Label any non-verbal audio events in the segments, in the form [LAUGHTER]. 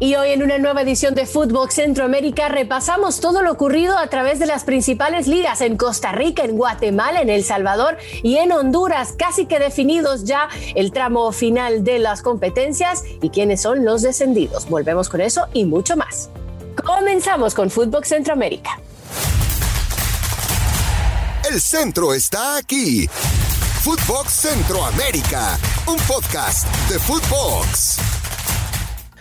Y hoy en una nueva edición de Fútbol Centroamérica repasamos todo lo ocurrido a través de las principales ligas en Costa Rica, en Guatemala, en El Salvador y en Honduras, casi que definidos ya el tramo final de las competencias y quiénes son los descendidos. Volvemos con eso y mucho más. Comenzamos con Fútbol Centroamérica. El centro está aquí. Footbox Centroamérica, un podcast de Footbox.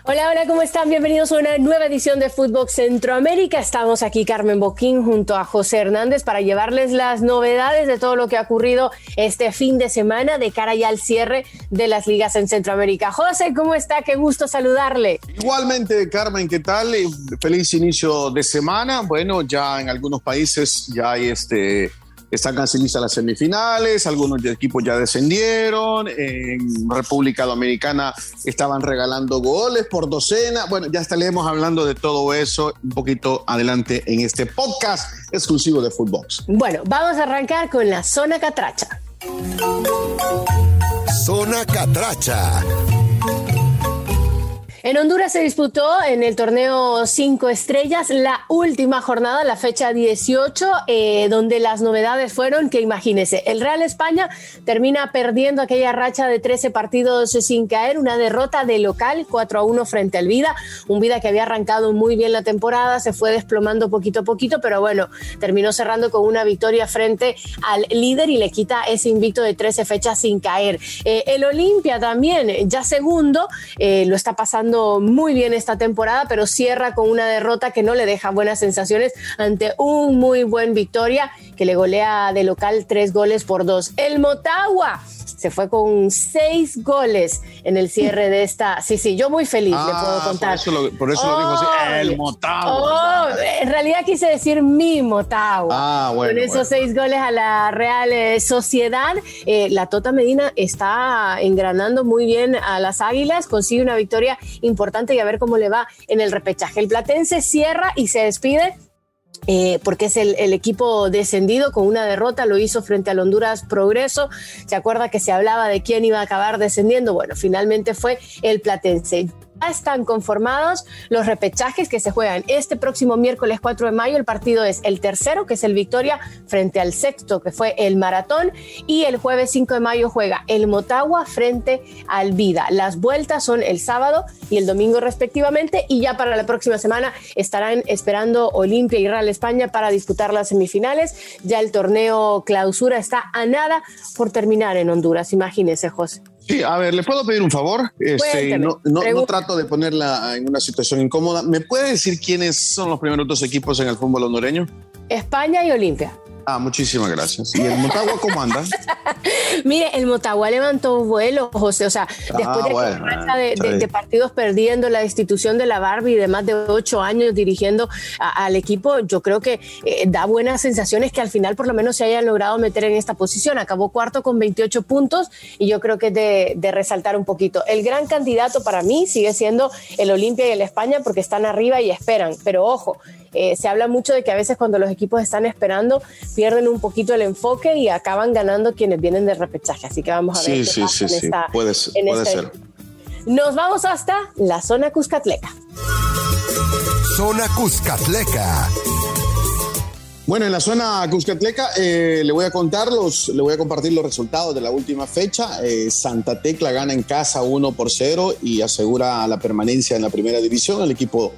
Hola, hola, ¿cómo están? Bienvenidos a una nueva edición de Fútbol Centroamérica. Estamos aquí Carmen Boquín junto a José Hernández para llevarles las novedades de todo lo que ha ocurrido este fin de semana de cara ya al cierre de las ligas en Centroamérica. José, ¿cómo está? Qué gusto saludarle. Igualmente, Carmen, ¿qué tal? Feliz inicio de semana. Bueno, ya en algunos países ya hay este están casi listas las semifinales, algunos equipos ya descendieron, en República Dominicana estaban regalando goles por docena. Bueno, ya estaremos hablando de todo eso un poquito adelante en este podcast exclusivo de Footbox. Bueno, vamos a arrancar con la zona catracha. Zona catracha. En Honduras se disputó en el torneo Cinco Estrellas la última jornada, la fecha 18, eh, donde las novedades fueron que imagínese, el Real España termina perdiendo aquella racha de 13 partidos sin caer, una derrota de local 4 a 1 frente al Vida, un Vida que había arrancado muy bien la temporada, se fue desplomando poquito a poquito, pero bueno, terminó cerrando con una victoria frente al líder y le quita ese invicto de 13 fechas sin caer. Eh, el Olimpia también, ya segundo, eh, lo está pasando muy bien esta temporada, pero cierra con una derrota que no le deja buenas sensaciones ante un muy buen Victoria que le golea de local tres goles por dos. El Motagua se fue con seis goles en el cierre de esta. Sí, sí, yo muy feliz, le Ah, puedo contar. Por eso lo, por eso lo dijo así, el Motagua. Oh, en realidad quise decir mi Motagua. Ah, bueno, Con esos bueno. seis goles a la Real eh, Sociedad, eh, la Tota Medina está engranando muy bien a las Águilas, consigue una victoria importante y a ver cómo le va en el repechaje. El Platense cierra y se despide eh, porque es el, el equipo descendido con una derrota, lo hizo frente al Honduras Progreso. ¿Se acuerda que se hablaba de quién iba a acabar descendiendo? Bueno, finalmente fue el Platense. Están conformados los repechajes que se juegan este próximo miércoles 4 de mayo. El partido es el tercero, que es el Victoria, frente al sexto, que fue el Maratón. Y el jueves 5 de mayo juega el Motagua frente al Vida. Las vueltas son el sábado y el domingo respectivamente. Y ya para la próxima semana estarán esperando Olimpia y Real España para disputar las semifinales. Ya el torneo clausura está a nada por terminar en Honduras. Imagínese, José. Sí, a ver, ¿le puedo pedir un favor? Este, no, no- no trato de ponerla en una situación incómoda. ¿Me puede decir quiénes son los primeros dos equipos en el fútbol hondureño? España y Olimpia. Ah, muchísimas gracias. ¿Y el Motagua cómo anda? [LAUGHS] Mire, el Motagua levantó vuelo, José. O sea, después de, bueno, aquella racha de, de- partidos perdiendo la destitución de la Barbie de más de ocho años dirigiendo a- al equipo, yo creo que eh, da buenas sensaciones que al final por lo menos se hayan logrado meter en esta posición. Acabó cuarto con 28 puntos y yo creo que es de, de resaltar un poquito. El gran candidato para mí sigue siendo el Olimpia y el España porque están arriba y esperan. Pero ojo, eh, se habla mucho de que a veces cuando los equipos están esperando pierden un poquito el enfoque y acaban ganando quienes vienen de repechaje. Así que vamos a ver Sí, qué sí, pasa sí, en sí. esta- Puede ser, en puede esta- ser. Nos vamos hasta la zona Cuscatleca. Zona Cuscatleca. Bueno, en la zona Cuscatleca eh, le voy a contar los, le voy a compartir los resultados de la última fecha. Eh, Santa Tecla gana en casa 1 por 0 y asegura la permanencia en la primera división. El equipo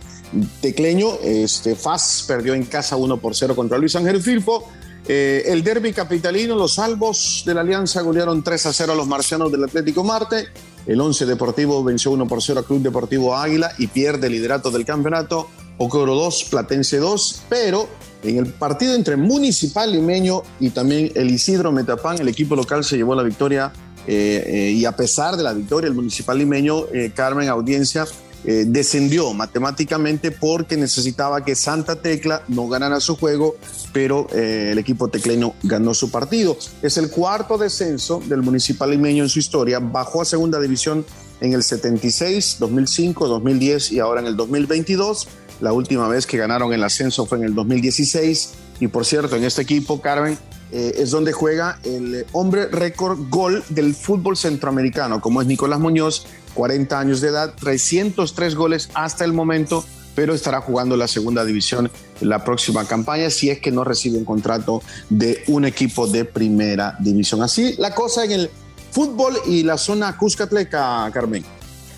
tecleño, este, FAS, perdió en casa 1 por 0 contra Luis Ángel Filfo. Eh, el derby capitalino, los salvos de la Alianza golearon 3 a 0 a los marcianos del Atlético Marte. El 11 Deportivo venció 1 por 0 a Club Deportivo Águila y pierde el liderato del campeonato. Ocoro 2, Platense 2, pero en el partido entre Municipal Limeño y también el Isidro Metapán, el equipo local se llevó la victoria eh, eh, y a pesar de la victoria, el Municipal Limeño, Carmen Audiencia, eh, descendió matemáticamente porque necesitaba que Santa Tecla no ganara su juego, pero eh, el equipo tecleño ganó su partido. Es el cuarto descenso del Municipal Limeño en su historia, bajó a segunda división en el 76, 2005, 2010 y ahora en el 2022. La última vez que ganaron el ascenso fue en el 2016. Y por cierto, en este equipo, Carmen, eh, es donde juega el hombre récord gol del fútbol centroamericano, como es Nicolás Muñoz, 40 años de edad, 303 goles hasta el momento, pero estará jugando la segunda división la próxima campaña si es que no recibe un contrato de un equipo de primera división. Así la cosa en el fútbol y la zona Cuscatleca, Carmen.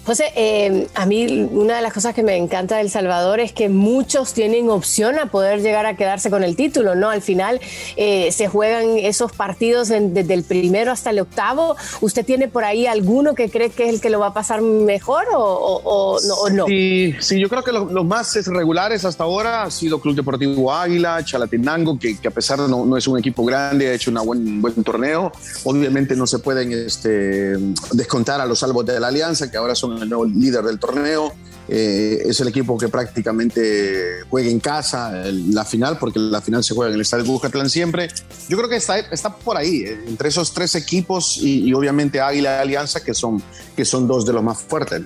José, eh, a mí una de las cosas que me encanta de Salvador es que muchos tienen opción a poder llegar a quedarse con el título, ¿no? Al final eh, se juegan esos partidos desde el primero hasta el octavo. ¿Usted tiene por ahí alguno que cree que es el que lo va a pasar mejor o, no, Sí, sí, yo creo que los, más regulares hasta ahora ha sido Club Deportivo Águila, Chalatenango, que, que a pesar de no, no, es un equipo grande, ha hecho un buen, buen torneo. Obviamente no se pueden este, descontar a los salvos de la Alianza, que ahora son el nuevo líder del torneo. Eh, es el equipo que prácticamente juega en casa la final, porque la final se juega en el Estadio Bucatlán siempre. Yo creo que está, está por ahí, eh, entre esos tres equipos y, obviamente Águila y Alianza, que son, que son dos de los más fuertes.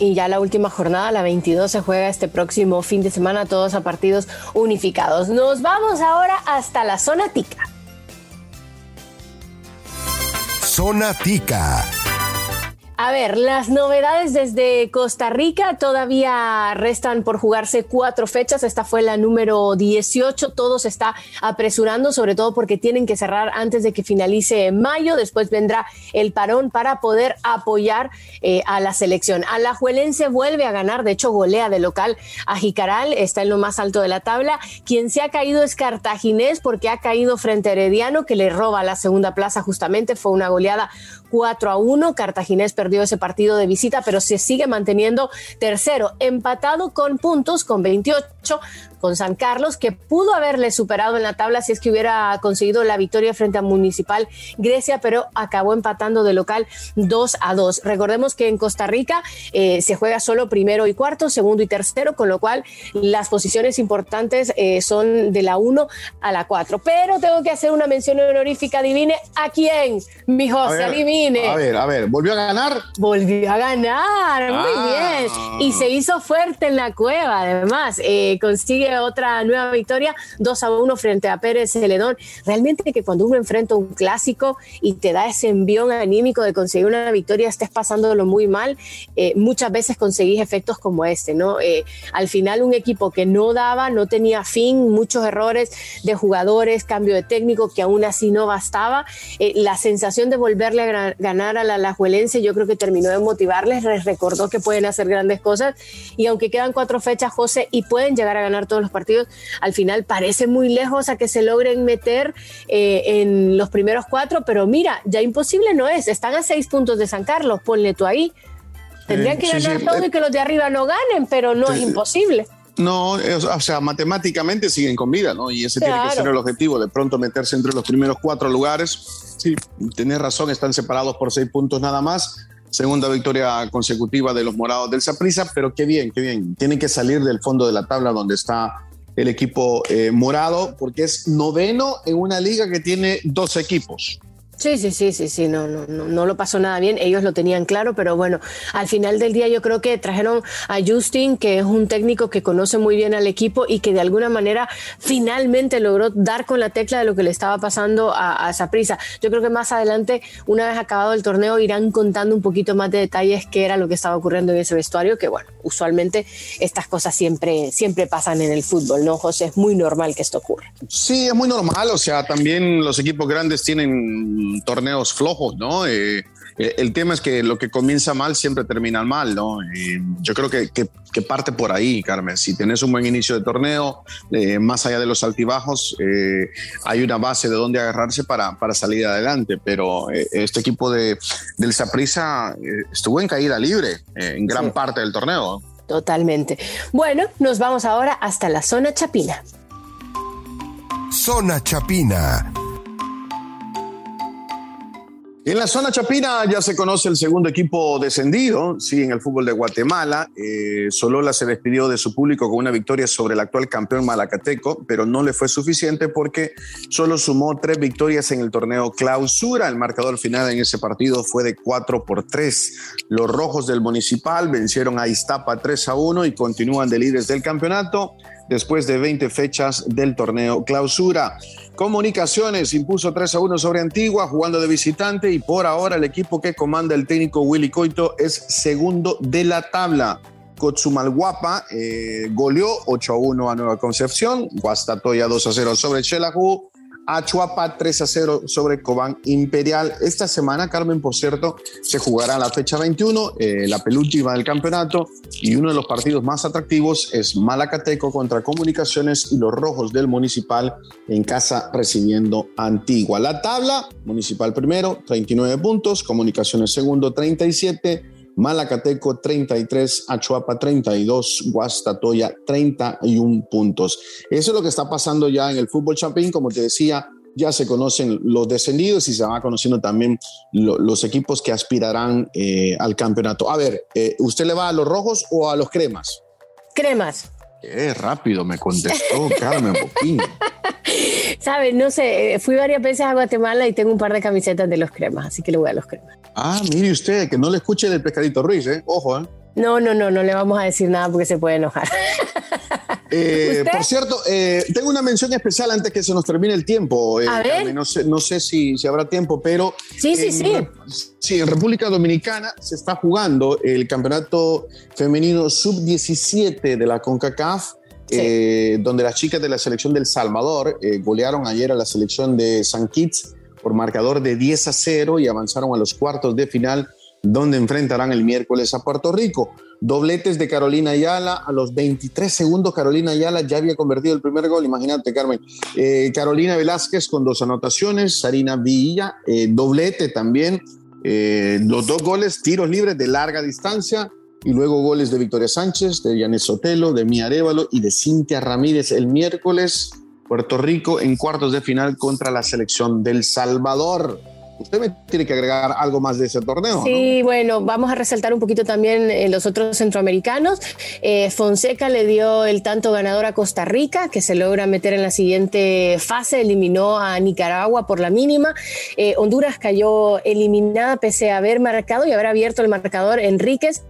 y ya la última jornada, la 22, se juega este próximo fin de semana, todos a partidos unificados. Nos vamos ahora hasta la zona tica. Zona tica. A ver, las novedades desde Costa Rica todavía restan por jugarse cuatro fechas. Esta fue la número 18. Todo se está apresurando, sobre todo porque tienen que cerrar antes de que finalice mayo. Después vendrá el parón para poder apoyar eh, a la selección. Alajuelense vuelve a ganar, de hecho, golea de local a Jicaral, está en lo más alto de la tabla. Quien se ha caído es Cartaginés porque ha caído frente a Herediano, que le roba la segunda plaza justamente. Fue una goleada 4 a 1. Cartaginés perdió ese partido de visita, pero se sigue manteniendo tercero, empatado con puntos, con 28, con San Carlos, que pudo haberle superado en la tabla si es que hubiera conseguido la victoria frente a Municipal Grecia, pero acabó empatando de local 2 a 2. Recordemos que en Costa Rica eh, se juega solo primero y cuarto, segundo y tercero, con lo cual las posiciones importantes eh, son de la 1 a la 4. Pero tengo que hacer una mención honorífica, adivine a quién, mi José, adivine. A ver, a ver, ¿volvió a ganar? Volvió a ganar, muy ah. bien. Y se hizo fuerte en la cueva, además. Eh, consigue otra nueva victoria, 2 a 1 frente a Pérez Celedón. Realmente que cuando uno enfrenta un clásico y te da ese envión anímico de conseguir una victoria, estés pasándolo muy mal, eh, muchas veces conseguís efectos como este, ¿no? Eh, al final un equipo que no daba, no tenía fin, muchos errores de jugadores, cambio de técnico que aún así no bastaba. Eh, la sensación de volverle a ganar a la Alajuelense yo creo que terminó de motivarles, les recordó que pueden hacer grandes cosas y aunque quedan cuatro fechas, José, y pueden llegar a ganar todos los partidos, al final parece muy lejos a que se logren meter eh, en los primeros cuatro, pero mira, ya imposible no es, están a seis puntos de San Carlos, ponle tú ahí. Tendrían que ganar todo eh, y que los de arriba no ganen, pero no es imposible. No, o sea, matemáticamente siguen con vida, ¿no? Y ese tiene que ser el objetivo, de pronto meterse entre los primeros cuatro lugares. Sí, tenés razón, están separados por seis puntos nada más segunda victoria consecutiva de los morados del Saprissa, pero qué bien, qué bien. Tienen que salir del fondo de la tabla donde está el equipo eh, morado, porque es noveno en una liga que tiene dos equipos. Sí, sí, sí, sí, sí, no, no, no, no lo pasó nada bien, ellos lo tenían claro, pero bueno, al final del día yo creo que trajeron a Justin, que es un técnico que conoce muy bien al equipo y que de alguna manera finalmente logró dar con la tecla de lo que le estaba pasando a, a Saprisa. Yo creo que más adelante, una vez acabado el torneo, irán contando un poquito más de detalles qué era lo que estaba ocurriendo en ese vestuario, que bueno, usualmente estas cosas siempre, siempre pasan en el fútbol, ¿no, José? Es muy normal que esto ocurra. Sí, es muy normal, o sea, también los equipos grandes tienen torneos flojos, ¿no? Eh, eh, el tema es que lo que comienza mal siempre termina mal, ¿no? yo creo que, que, parte por ahí, Carmen. Si tenés un buen inicio de torneo, eh, más allá de los altibajos, hay una base de donde agarrarse para, para salir adelante. Pero este equipo de, del Saprissa estuvo en caída libre en gran parte del torneo. Totalmente. Bueno, nos vamos ahora hasta la zona chapina. Zona chapina en la zona chapina ya se conoce el segundo equipo descendido, sí, en el fútbol de Guatemala. Eh, Solola se despidió de su público con una victoria sobre el actual campeón malacateco, pero no le fue suficiente porque solo sumó tres victorias en el torneo clausura. El marcador final en ese partido fue de 4 por 3. Los rojos del municipal vencieron a Iztapa 3 a 1 y continúan de líderes del campeonato después de 20 fechas del torneo clausura. Comunicaciones impuso 3 a 1 sobre Antigua, jugando de visitante, y por ahora el equipo que comanda el técnico Willy Coito es segundo de la tabla. Cotzumalguapa eh, goleó 8 a 1 a Nueva Concepción, Guastatoya 2 a 0 sobre Xelajú, Achuapa 3 a 0 sobre Cobán Imperial. Esta semana, Carmen, por cierto, se jugará la fecha 21, eh, la penúltima del campeonato, y uno de los partidos más atractivos es Malacateco contra Comunicaciones y los Rojos del Municipal en casa recibiendo Antigua. La tabla, Municipal primero, 39 puntos, Comunicaciones segundo, 37. Malacateco 33, Achuapa 32, Guastatoya 31 puntos. Eso es lo que está pasando ya en el fútbol champín, como te decía, ya se conocen los descendidos y se van conociendo también los equipos que aspirarán eh, al campeonato. A ver, eh, ¿usted le va a los rojos o a los cremas? Cremas. Qué rápido me contestó [LAUGHS] Carmen Boquín. [LAUGHS] ¿Sabes? No sé, fui varias veces a Guatemala y tengo un par de camisetas de los cremas, así que le voy a los cremas. Ah, mire usted, que no le escuche del pescadito Ruiz, ¿eh? Ojo, ¿eh? No, no, no, no le vamos a decir nada porque se puede enojar. Eh, por cierto, eh, tengo una mención especial antes que se nos termine el tiempo. Eh, a ver. no sé, no sé si, si, habrá tiempo, pero. Sí, sí, sí. Sí, en República Dominicana se está jugando el campeonato femenino sub-17 de la CONCACAF. donde las chicas de la selección del Salvador golearon ayer a la selección de San Kitts por marcador de 10 a 0 y avanzaron a los cuartos de final donde enfrentarán el miércoles a Puerto Rico. Dobletes de Carolina Ayala. A los 23 segundos, Carolina Ayala ya había convertido el primer gol. Imagínate, Carmen. Eh, Carolina Velázquez con dos anotaciones. Sarina Villa, eh, doblete también. Eh, los dos goles, tiros libres de larga distancia. Y luego goles de Victoria Sánchez, de Yanes Sotelo, de Mía Arevalo y de Cintia Ramírez el miércoles. Puerto Rico en cuartos de final contra la selección del Salvador. Usted me tiene que agregar algo más de ese torneo. Sí, bueno, vamos a resaltar un poquito también eh, los otros centroamericanos. Eh, Fonseca le dio el tanto ganador a Costa Rica, que se logra meter en la siguiente fase, eliminó a Nicaragua por la mínima. Eh, Honduras cayó eliminada pese a haber marcado y haber abierto el marcador. Enríquez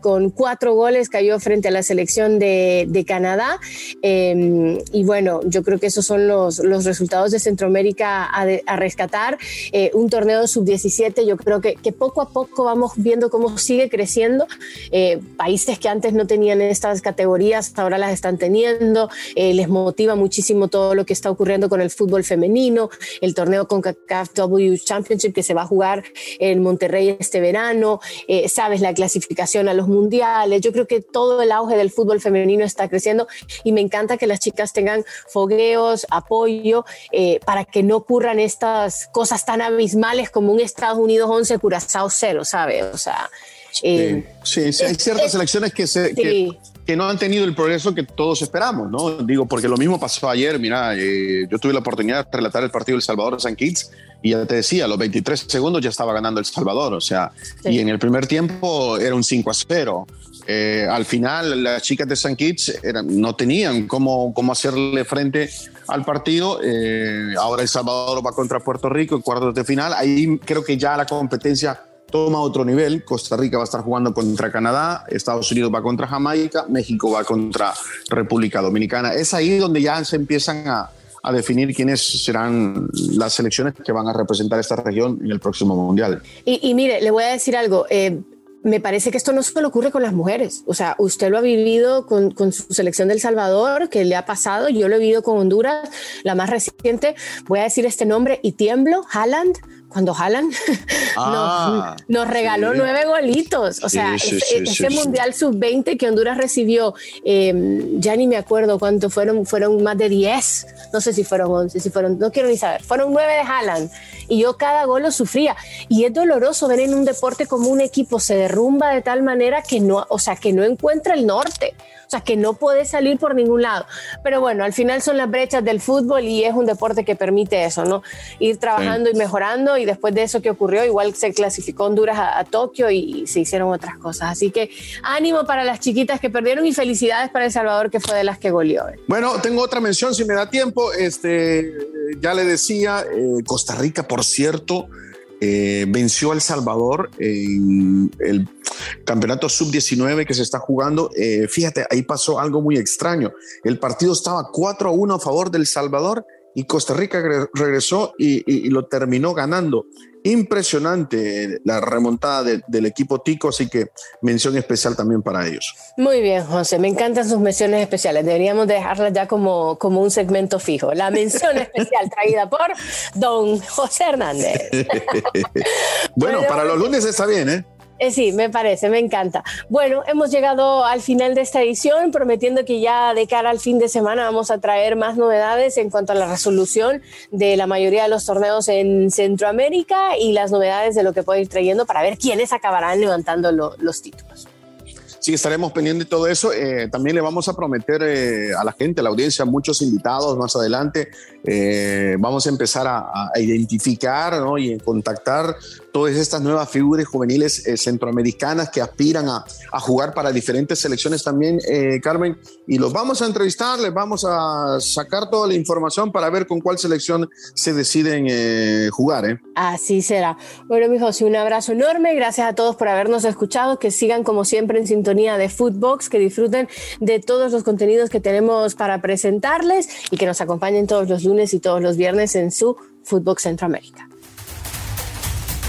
con cuatro goles cayó frente a la selección de, Canadá. y bueno, yo creo que esos son los, los resultados de Centroamérica a rescatar. Eh, un torneo sub-17. Yo creo que, poco a poco vamos viendo cómo sigue creciendo. Eh, países que antes no tenían estas categorías, ahora las están teniendo. Eh, les motiva muchísimo todo lo que está ocurriendo con el fútbol femenino, el torneo con CACAF W Championship que se va a jugar en Monterrey este verano. sabes, la clasificación a los mundiales. Yo creo que todo el auge del fútbol femenino está creciendo y me encanta que las chicas tengan fogueos, apoyo, para que no ocurran estas cosas tan abismales como un Estados Unidos 11, Curazao 0, ¿sabes? O sea... Eh, sí, sí, hay ciertas elecciones que, se, que, no han tenido el progreso que todos esperamos, ¿no? Digo, porque lo mismo pasó ayer, mira, eh, yo tuve la oportunidad de relatar el partido del Salvador San Kitts y ya te decía, a los 23 segundos ya estaba ganando El Salvador, o sea, y en el primer tiempo era un 5 a 0. Eh, al final, las chicas de San Kitts no tenían cómo, cómo hacerle frente al partido. Eh, ahora El Salvador va contra Puerto Rico en cuartos de final. Ahí creo que ya la competencia toma otro nivel. Costa Rica va a estar jugando contra Canadá, Estados Unidos va contra Jamaica, México va contra República Dominicana. Es ahí donde ya se empiezan a, definir quiénes serán las selecciones que van a representar esta región en el próximo Mundial. Y, mire, le voy a decir algo. Eh, me parece que esto no solo ocurre con las mujeres. O sea, usted lo ha vivido con, con, su selección del Salvador, que le ha pasado. Yo lo he vivido con Honduras, la más reciente. Voy a decir este nombre y tiemblo, Haaland cuando Haaland [LAUGHS] ah, nos, regaló nueve golitos. O sea, ese, Mundial Sub-20 que Honduras recibió, em, ya ni me acuerdo cuánto fueron, fueron más de 10, no sé si fueron 11, si fueron, no quiero ni saber, fueron nueve de Haaland. Y yo cada gol lo sufría. Y es doloroso ver en un deporte como un equipo se derrumba de tal manera que no, o sea, que no encuentra el norte. O sea, que no puede salir por ningún lado. Pero bueno, al final son las brechas del fútbol y es un deporte que permite eso, ¿no? Ir trabajando y mejorando y después de eso que ocurrió, igual se clasificó Honduras a, Tokio y, se hicieron otras cosas. Así que ánimo para las chiquitas que perdieron y felicidades para El Salvador que fue de las que goleó. Bueno, tengo otra mención si me da tiempo. Este, ya le decía, eh, Costa Rica, por cierto, eh, venció a El Salvador en el campeonato sub-19 que se está jugando. Eh, fíjate, ahí pasó algo muy extraño. El partido estaba 4 a 1 a favor del Salvador y Costa Rica regresó y, lo terminó ganando. Impresionante la remontada del equipo Tico, así que mención especial también para ellos. Muy bien, José, me encantan sus menciones especiales. Deberíamos dejarlas ya como, como un segmento fijo. La mención [LAUGHS] especial traída por don José Hernández. [LAUGHS] bueno, para los lunes está bien, ¿eh? Eh, sí, me parece, me encanta. Bueno, hemos llegado al final de esta edición, prometiendo que ya de cara al fin de semana vamos a traer más novedades en cuanto a la resolución de la mayoría de los torneos en Centroamérica y las novedades de lo que puede ir trayendo para ver quiénes acabarán levantando los títulos. Sí, estaremos pendientes de todo eso. Eh, también le vamos a prometer eh, a la gente, a la audiencia, muchos invitados más adelante. vamos a empezar a, identificar ¿no? y contactar todas estas nuevas figuras juveniles eh, centroamericanas que aspiran a, jugar para diferentes selecciones también, eh, Carmen, y los vamos a entrevistar, les vamos a sacar toda la información para ver con cuál selección se deciden eh, jugar. Así será. Bueno, mi José, un abrazo enorme, gracias a todos por habernos escuchado, que sigan como siempre en sintonía de Footbox, que disfruten de todos los contenidos que tenemos para presentarles y que nos acompañen todos los lunes y todos los viernes en su Footbox Centroamérica.